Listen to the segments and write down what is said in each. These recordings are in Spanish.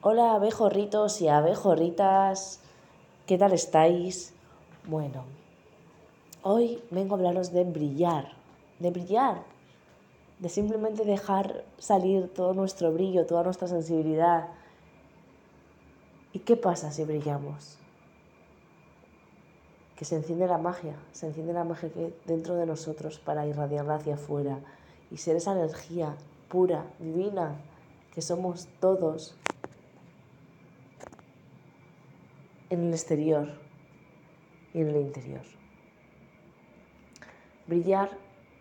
Hola abejorritos y abejorritas, ¿qué tal estáis? Bueno, hoy vengo a hablaros de brillar, de brillar, de simplemente dejar salir todo nuestro brillo, toda nuestra sensibilidad. ¿Y qué pasa si brillamos? Que se enciende la magia, se enciende la magia que dentro de nosotros para irradiarla hacia afuera y ser esa energía pura, divina, que somos todos en el exterior y en el interior. Brillar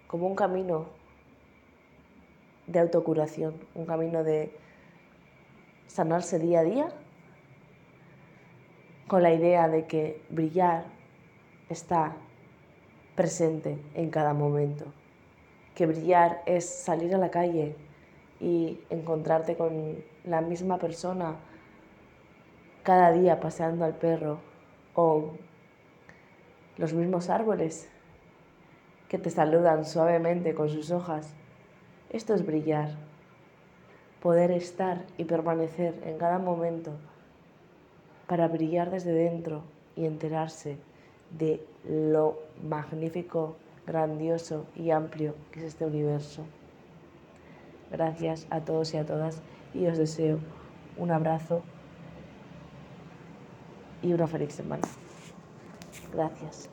como un camino de autocuración, un camino de sanarse día a día con la idea de que brillar está presente en cada momento, que brillar es salir a la calle y encontrarte con la misma persona cada día paseando al perro o los mismos árboles que te saludan suavemente con sus hojas. Esto es brillar, poder estar y permanecer en cada momento para brillar desde dentro y enterarse de lo magnífico, grandioso y amplio que es este universo. Gracias a todos y a todas y os deseo un abrazo y una feliz semana. Gracias.